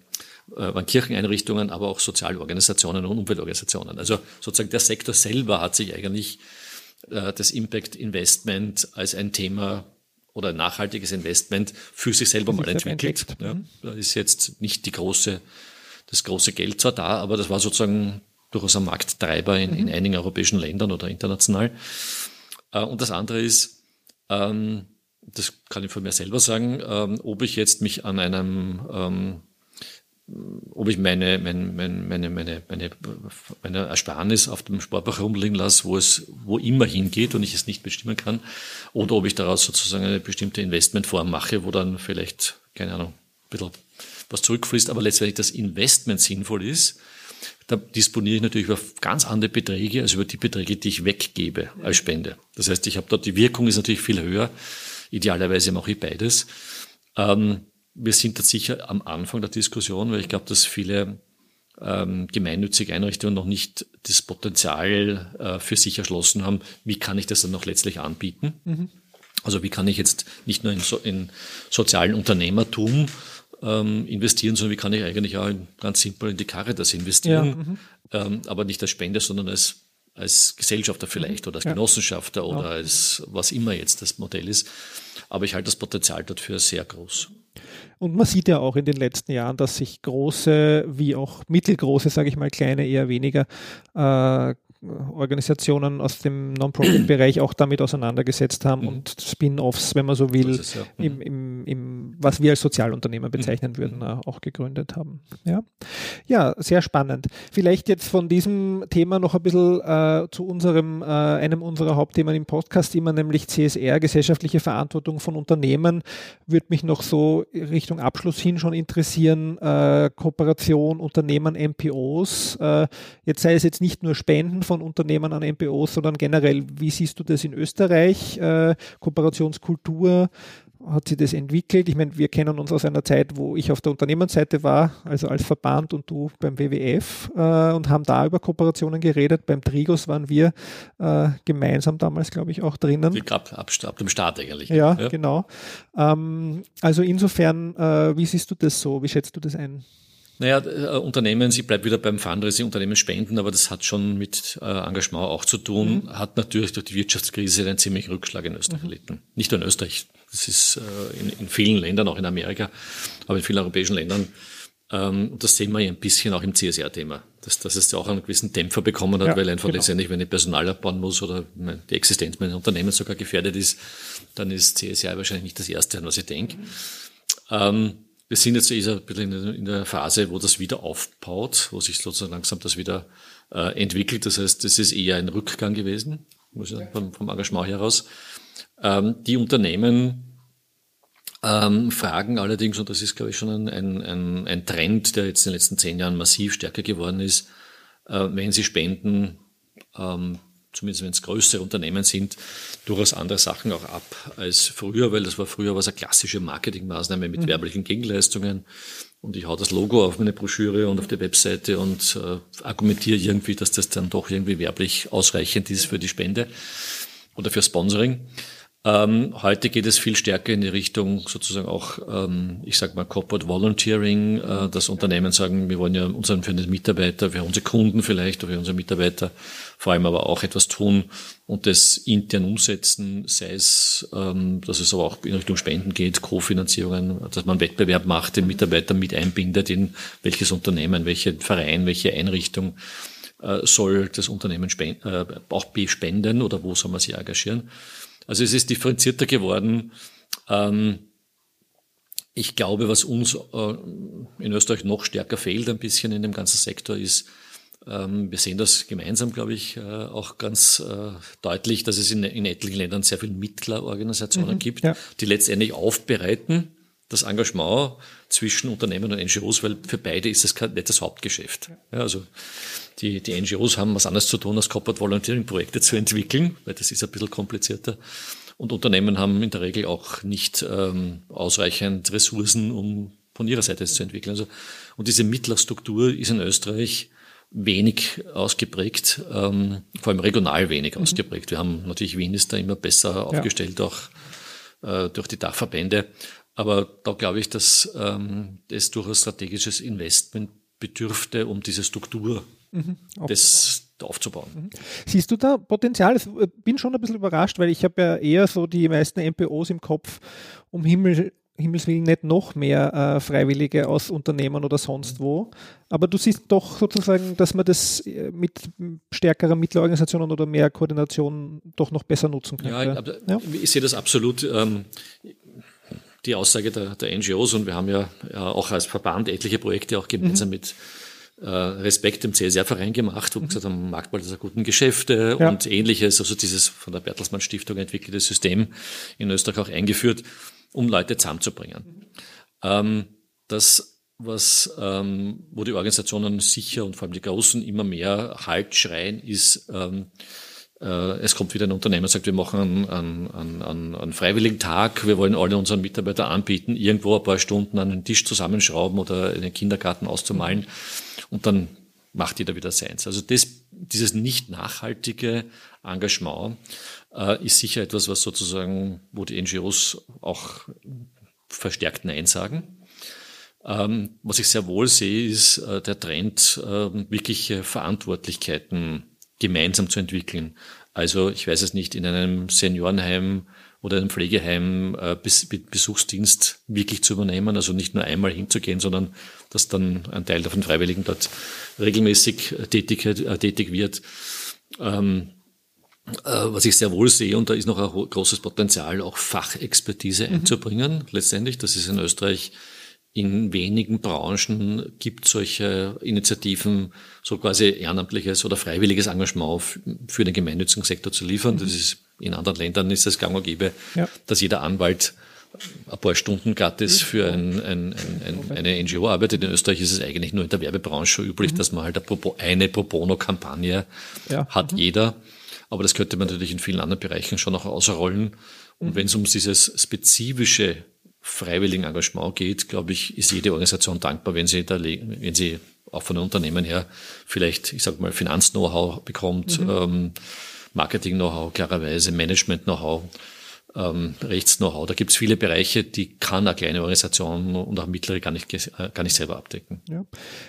äh, waren Kircheneinrichtungen, aber auch Sozialorganisationen und Umweltorganisationen. Also sozusagen der Sektor selber hat sich eigentlich äh, das Impact Investment als ein Thema oder ein nachhaltiges Investment für sich selber mal entwickelt. Ja, mhm. da ist jetzt nicht die große, das große Geld zwar da, aber das war sozusagen durchaus ein Markttreiber in, in mhm. einigen europäischen Ländern oder international. Äh, und das andere ist, ähm, das kann ich von mir selber sagen, ähm, ob ich jetzt mich an einem, ähm, ob ich meine, meine, meine, meine, meine, meine Ersparnis auf dem Sportbach rumliegen lasse, wo es wo immer hingeht und ich es nicht bestimmen kann, oder ob ich daraus sozusagen eine bestimmte Investmentform mache, wo dann vielleicht, keine Ahnung, ein bisschen was zurückfließt, aber letztendlich das Investment sinnvoll ist, da disponiere ich natürlich über ganz andere Beträge als über die Beträge, die ich weggebe als Spende. Das heißt, ich habe dort, die Wirkung ist natürlich viel höher. Idealerweise mache ich beides. Ähm, wir sind da sicher am Anfang der Diskussion, weil ich glaube, dass viele ähm, gemeinnützige Einrichtungen noch nicht das Potenzial äh, für sich erschlossen haben, wie kann ich das dann noch letztlich anbieten. Mhm. Also wie kann ich jetzt nicht nur in, so, in sozialen Unternehmertum ähm, investieren, sondern wie kann ich eigentlich auch in, ganz simpel in die Caritas investieren, ja, mhm. ähm, aber nicht als Spender, sondern als als Gesellschafter vielleicht oder als ja. Genossenschafter oder ja. als was immer jetzt das Modell ist. Aber ich halte das Potenzial dafür sehr groß. Und man sieht ja auch in den letzten Jahren, dass sich große wie auch mittelgroße, sage ich mal, kleine eher weniger äh, Organisationen aus dem Non-Profit-Bereich auch damit auseinandergesetzt haben mhm. und Spin-offs, wenn man so will, es, ja. im, mhm. im, im, was wir als Sozialunternehmer mhm. bezeichnen mhm. würden, äh, auch gegründet haben. Ja. ja, sehr spannend. Vielleicht jetzt von diesem Thema noch ein bisschen äh, zu unserem, äh, einem unserer Hauptthemen im Podcast immer, nämlich CSR, gesellschaftliche Verantwortung von Unternehmen, würde mich noch so Richtung Abschluss hin schon interessieren, äh, Kooperation, Unternehmen, MPOs, äh, jetzt sei es jetzt nicht nur Spenden von Unternehmen an MPOs, sondern generell, wie siehst du das in Österreich? Äh, Kooperationskultur, hat sich das entwickelt? Ich meine, wir kennen uns aus einer Zeit, wo ich auf der Unternehmensseite war, also als Verband und du beim WWF äh, und haben da über Kooperationen geredet. Beim Trigos waren wir äh, gemeinsam damals, glaube ich, auch drinnen. Ab, ab, ab dem Start eigentlich. Ja, ja. genau. Ähm, also insofern, äh, wie siehst du das so? Wie schätzt du das ein? Naja, äh, Unternehmen, sie bleibt wieder beim Fundraising, Unternehmen spenden, aber das hat schon mit äh, Engagement auch zu tun, mhm. hat natürlich durch die Wirtschaftskrise einen ziemlichen Rückschlag in Österreich mhm. erlitten. Nicht nur in Österreich, das ist äh, in, in, vielen Ländern, auch in Amerika, aber in vielen europäischen Ländern. Ähm, und das sehen wir ja ein bisschen auch im CSR-Thema, dass, dass es auch einen gewissen Dämpfer bekommen hat, ja, weil einfach genau. letztendlich, wenn ich Personal abbauen muss oder die Existenz meines Unternehmens sogar gefährdet ist, dann ist CSR wahrscheinlich nicht das Erste, an was ich denke. Mhm. Ähm, wir sind jetzt eh ein bisschen in der Phase, wo das wieder aufbaut, wo sich sozusagen langsam das wieder äh, entwickelt. Das heißt, das ist eher ein Rückgang gewesen, muss ich vom, vom Engagement heraus. Ähm, die Unternehmen ähm, fragen allerdings, und das ist, glaube ich, schon ein, ein, ein, ein Trend, der jetzt in den letzten zehn Jahren massiv stärker geworden ist, äh, wenn sie spenden, ähm, zumindest wenn es größere Unternehmen sind, durchaus andere Sachen auch ab als früher, weil das war früher was eine klassische Marketingmaßnahme mit mhm. werblichen Gegenleistungen. Und ich hau das Logo auf meine Broschüre und auf die Webseite und äh, argumentiere irgendwie, dass das dann doch irgendwie werblich ausreichend ist für die Spende oder für Sponsoring. Ähm, heute geht es viel stärker in die Richtung sozusagen auch, ähm, ich sage mal Corporate Volunteering, äh, dass Unternehmen sagen, wir wollen ja unseren für Mitarbeiter, für unsere Kunden vielleicht oder für unsere Mitarbeiter vor allem aber auch etwas tun und das intern umsetzen, sei es, ähm, dass es aber auch in Richtung Spenden geht, Kofinanzierungen, dass man Wettbewerb macht, den Mitarbeiter mit einbindet in welches Unternehmen, welche Verein, welche Einrichtung äh, soll das Unternehmen spenden, äh, auch bespenden oder wo soll man sich engagieren. Also es ist differenzierter geworden. Ähm, ich glaube, was uns äh, in Österreich noch stärker fehlt ein bisschen in dem ganzen Sektor ist, ähm, wir sehen das gemeinsam, glaube ich, äh, auch ganz äh, deutlich, dass es in, in etlichen Ländern sehr viele Mittlerorganisationen mhm, gibt, ja. die letztendlich aufbereiten, das Engagement zwischen Unternehmen und NGOs, weil für beide ist es nicht das Hauptgeschäft. Ja, also die, die NGOs haben was anderes zu tun, als Corporate Volunteering Projekte zu entwickeln, weil das ist ein bisschen komplizierter. Und Unternehmen haben in der Regel auch nicht ähm, ausreichend Ressourcen, um von ihrer Seite es zu entwickeln. Also, und diese Mittlerstruktur ist in Österreich wenig ausgeprägt, ähm, vor allem regional wenig mhm. ausgeprägt. Wir haben natürlich Wien ist da immer besser aufgestellt, ja. auch äh, durch die Dachverbände. Aber da glaube ich, dass ähm, das durchaus strategisches Investment bedürfte, um diese Struktur mhm, des, aufzubauen. Mhm. Siehst du da Potenzial? Ich äh, bin schon ein bisschen überrascht, weil ich habe ja eher so die meisten MPOs im Kopf, um Himmel, Himmels Willen nicht noch mehr äh, Freiwillige aus Unternehmen oder sonst wo. Aber du siehst doch sozusagen, dass man das äh, mit stärkerer Mittlerorganisationen oder mehr Koordination doch noch besser nutzen könnte. Ja, ja? ich sehe das absolut. Ähm, die Aussage der, der NGOs und wir haben ja, auch als Verband etliche Projekte auch gemeinsam mhm. mit äh, Respekt im CSR-Verein gemacht, wo mhm. gesagt haben, Marktwald ist ein guten Geschäfte ja. und ähnliches, also dieses von der Bertelsmann Stiftung entwickelte System in Österreich auch eingeführt, um Leute zusammenzubringen. Mhm. Ähm, das, was, ähm, wo die Organisationen sicher und vor allem die Großen immer mehr Halt schreien, ist, ähm, äh, es kommt wieder ein Unternehmer und sagt, wir machen einen, einen, einen, einen freiwilligen Tag, wir wollen alle unseren Mitarbeitern anbieten, irgendwo ein paar Stunden an einen Tisch zusammenschrauben oder in den Kindergarten auszumalen und dann macht jeder wieder seins. Also das, dieses nicht nachhaltige Engagement äh, ist sicher etwas, was sozusagen, wo die NGOs auch verstärkt Nein sagen. Ähm, was ich sehr wohl sehe, ist äh, der Trend, äh, wirkliche Verantwortlichkeiten gemeinsam zu entwickeln. Also ich weiß es nicht, in einem Seniorenheim oder einem Pflegeheim äh, Besuchsdienst wirklich zu übernehmen, also nicht nur einmal hinzugehen, sondern dass dann ein Teil der Freiwilligen dort regelmäßig tätig, äh, tätig wird. Ähm, äh, was ich sehr wohl sehe, und da ist noch ein großes Potenzial, auch Fachexpertise mhm. einzubringen. Letztendlich, das ist in Österreich in wenigen Branchen gibt solche Initiativen, so quasi ehrenamtliches oder freiwilliges Engagement für den gemeinnützigen Sektor zu liefern. Das ist, in anderen Ländern ist es gang und gäbe, ja. dass jeder Anwalt ein paar Stunden gratis für ein, ein, ein, eine NGO arbeitet. In Österreich ist es eigentlich nur in der Werbebranche üblich, mhm. dass man halt eine Pro Bono-Kampagne ja. hat mhm. jeder. Aber das könnte man natürlich in vielen anderen Bereichen schon auch ausrollen. Und mhm. wenn es um dieses spezifische freiwilligen Engagement geht, glaube ich, ist jede Organisation dankbar, wenn sie, da, wenn sie auch von Unternehmen her vielleicht, ich sage mal, Finanz-Know-how bekommt, mhm. ähm, Marketing-Know-how, klarerweise, Management-Know-how. Ähm, Rechts-Know-how. Da gibt es viele Bereiche, die kann eine kleine Organisation und auch mittlere gar nicht, äh, gar nicht selber abdecken. Ja.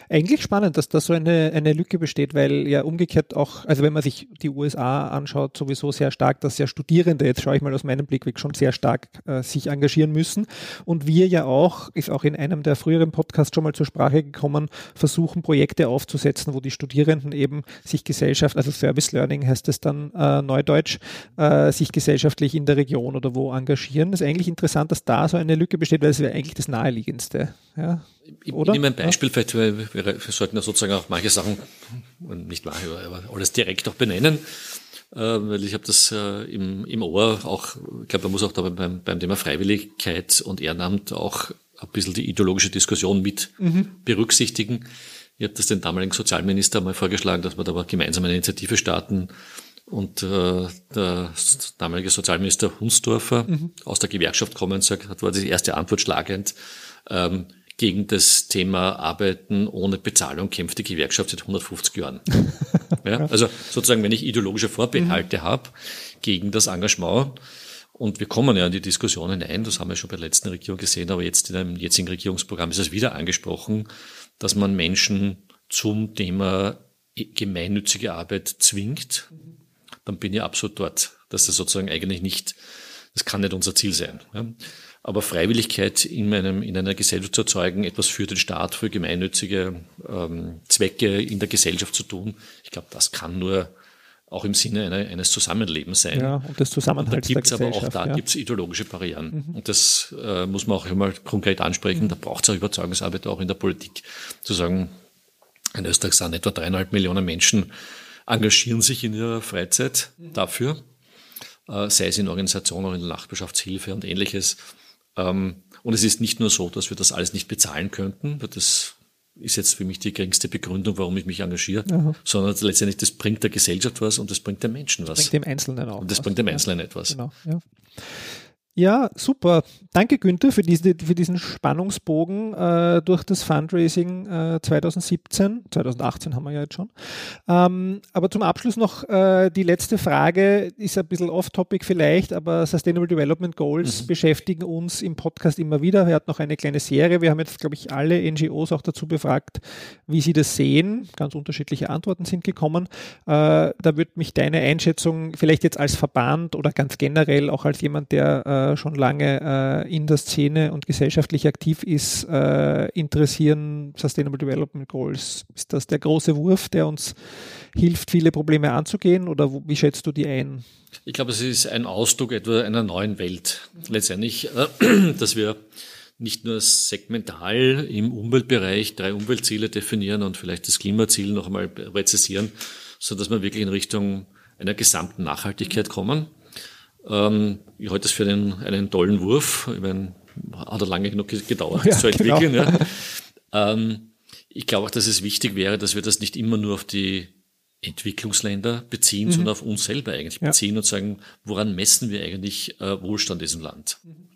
Eigentlich spannend, dass da so eine, eine Lücke besteht, weil ja umgekehrt auch, also wenn man sich die USA anschaut, sowieso sehr stark, dass ja Studierende, jetzt schaue ich mal aus meinem Blickweg, schon sehr stark äh, sich engagieren müssen. Und wir ja auch, ist auch in einem der früheren Podcasts schon mal zur Sprache gekommen, versuchen Projekte aufzusetzen, wo die Studierenden eben sich Gesellschaft, also Service Learning heißt es dann äh, neudeutsch, äh, sich gesellschaftlich in der Region oder wo engagieren. Das ist eigentlich interessant, dass da so eine Lücke besteht, weil das wäre eigentlich das Naheliegendste. Ja, ich oder? nehme ein Beispiel, ja. vielleicht, weil wir, wir sollten ja sozusagen auch manche Sachen, nicht manche, aber alles direkt auch benennen äh, weil ich habe das äh, im, im Ohr auch, ich glaube, man muss auch da beim, beim Thema Freiwilligkeit und Ehrenamt auch ein bisschen die ideologische Diskussion mit mhm. berücksichtigen. Ich habe das den damaligen Sozialminister mal vorgeschlagen, dass wir da gemeinsam eine Initiative starten, und äh, der damalige Sozialminister Hunsdorfer mhm. aus der Gewerkschaft kommen sagt, hat war die erste Antwort schlagend. Ähm, gegen das Thema Arbeiten ohne Bezahlung kämpft die Gewerkschaft seit 150 Jahren. ja, also sozusagen, wenn ich ideologische Vorbehalte mhm. habe gegen das Engagement, und wir kommen ja in die Diskussion hinein, das haben wir schon bei der letzten Regierung gesehen, aber jetzt in einem jetzigen Regierungsprogramm ist es wieder angesprochen, dass man Menschen zum Thema gemeinnützige Arbeit zwingt. Mhm dann bin ich absolut dort. Dass das sozusagen eigentlich nicht, das kann nicht unser Ziel sein. Ja. Aber Freiwilligkeit in, meinem, in einer Gesellschaft zu erzeugen, etwas für den Staat, für gemeinnützige ähm, Zwecke in der Gesellschaft zu tun, ich glaube, das kann nur auch im Sinne einer, eines Zusammenlebens sein. Ja, und des Zusammenhalts Da gibt es aber auch da ja. gibt's ideologische Barrieren. Mhm. Und das äh, muss man auch immer konkret ansprechen. Mhm. Da braucht es auch Überzeugungsarbeit auch in der Politik, zu sagen, in Österreich sind etwa dreieinhalb Millionen Menschen engagieren sich in ihrer Freizeit dafür, äh, sei es in Organisationen oder in der Nachbarschaftshilfe und ähnliches. Ähm, und es ist nicht nur so, dass wir das alles nicht bezahlen könnten, das ist jetzt für mich die geringste Begründung, warum ich mich engagiere, Aha. sondern letztendlich, das bringt der Gesellschaft was und das bringt dem Menschen was. Das bringt dem Einzelnen auch. Und das was. bringt dem Einzelnen etwas. Genau, ja. Ja, super. Danke, Günther, für, diese, für diesen Spannungsbogen äh, durch das Fundraising äh, 2017. 2018 haben wir ja jetzt schon. Ähm, aber zum Abschluss noch äh, die letzte Frage, ist ein bisschen off-topic vielleicht, aber Sustainable Development Goals mhm. beschäftigen uns im Podcast immer wieder. Wir hatten noch eine kleine Serie. Wir haben jetzt, glaube ich, alle NGOs auch dazu befragt, wie sie das sehen. Ganz unterschiedliche Antworten sind gekommen. Äh, da würde mich deine Einschätzung vielleicht jetzt als Verband oder ganz generell auch als jemand, der äh, schon lange äh, in der Szene und gesellschaftlich aktiv ist, äh, interessieren Sustainable Development Goals? Ist das der große Wurf, der uns hilft, viele Probleme anzugehen oder wo, wie schätzt du die ein? Ich glaube, es ist ein Ausdruck etwa einer neuen Welt. Letztendlich, äh, dass wir nicht nur segmental im Umweltbereich drei Umweltziele definieren und vielleicht das Klimaziel noch einmal präzisieren, sondern dass wir wirklich in Richtung einer gesamten Nachhaltigkeit kommen. Ähm, ich halte das für einen, einen tollen Wurf. Ich meine, hat er lange genug gedauert, ja, zu entwickeln. Genau. Ja. Ähm, ich glaube auch, dass es wichtig wäre, dass wir das nicht immer nur auf die Entwicklungsländer beziehen, mhm. sondern auf uns selber eigentlich ja. beziehen und sagen, woran messen wir eigentlich äh, Wohlstand in diesem Land? Mhm.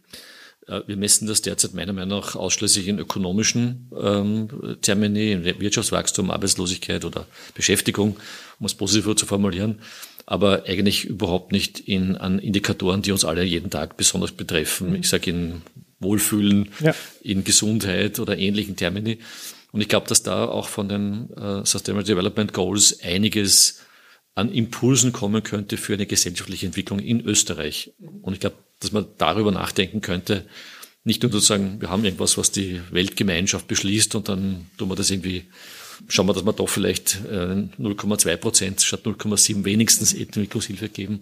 Äh, wir messen das derzeit meiner Meinung nach ausschließlich in ökonomischen ähm, Termini, in Wirtschaftswachstum, Arbeitslosigkeit oder Beschäftigung, um es positiv zu formulieren aber eigentlich überhaupt nicht in, an Indikatoren, die uns alle jeden Tag besonders betreffen. Mhm. Ich sage in Wohlfühlen, ja. in Gesundheit oder ähnlichen Termini. Und ich glaube, dass da auch von den äh, Sustainable Development Goals einiges an Impulsen kommen könnte für eine gesellschaftliche Entwicklung in Österreich. Und ich glaube, dass man darüber nachdenken könnte, nicht nur zu sagen, wir haben irgendwas, was die Weltgemeinschaft beschließt und dann tun wir das irgendwie schauen wir, dass wir da vielleicht 0,2 äh, Prozent statt 0,7 wenigstens Entwicklungshilfe geben,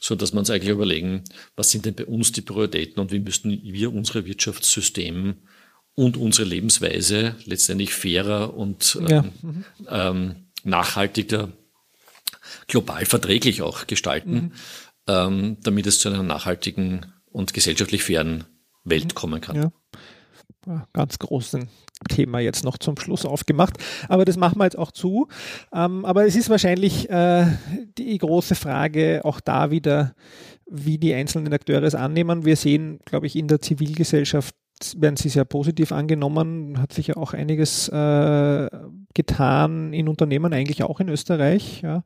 so dass wir uns eigentlich überlegen, was sind denn bei uns die Prioritäten und wie müssten wir unsere Wirtschaftssystem und unsere Lebensweise letztendlich fairer und ja. ähm, ähm, nachhaltiger, global verträglich auch gestalten, mhm. ähm, damit es zu einer nachhaltigen und gesellschaftlich fairen Welt kommen kann. Ja. Ganz großen Thema jetzt noch zum Schluss aufgemacht. Aber das machen wir jetzt auch zu. Ähm, aber es ist wahrscheinlich äh, die große Frage auch da wieder, wie die einzelnen Akteure es annehmen. Wir sehen, glaube ich, in der Zivilgesellschaft werden sie sehr positiv angenommen, hat sich ja auch einiges äh, getan, in Unternehmen eigentlich auch in Österreich. Ja.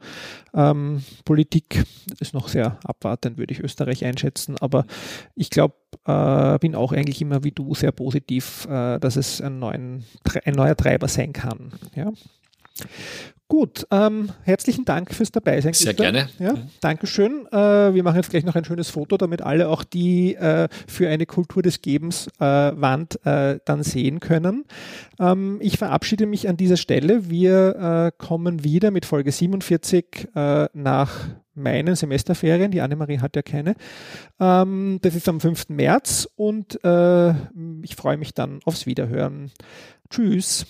Ähm, Politik ist noch sehr abwartend, würde ich Österreich einschätzen, aber ich glaube, äh, bin auch eigentlich immer wie du sehr positiv, äh, dass es ein, neuen, ein neuer Treiber sein kann. Ja. Gut, ähm, herzlichen Dank fürs Dabeisein. Sehr gerne. Ja, Dankeschön. Äh, wir machen jetzt gleich noch ein schönes Foto, damit alle auch die äh, für eine Kultur des Gebens äh, Wand äh, dann sehen können. Ähm, ich verabschiede mich an dieser Stelle. Wir äh, kommen wieder mit Folge 47 äh, nach meinen Semesterferien. Die Annemarie hat ja keine. Ähm, das ist am 5. März und ich freue mich dann aufs Wiederhören. Tschüss.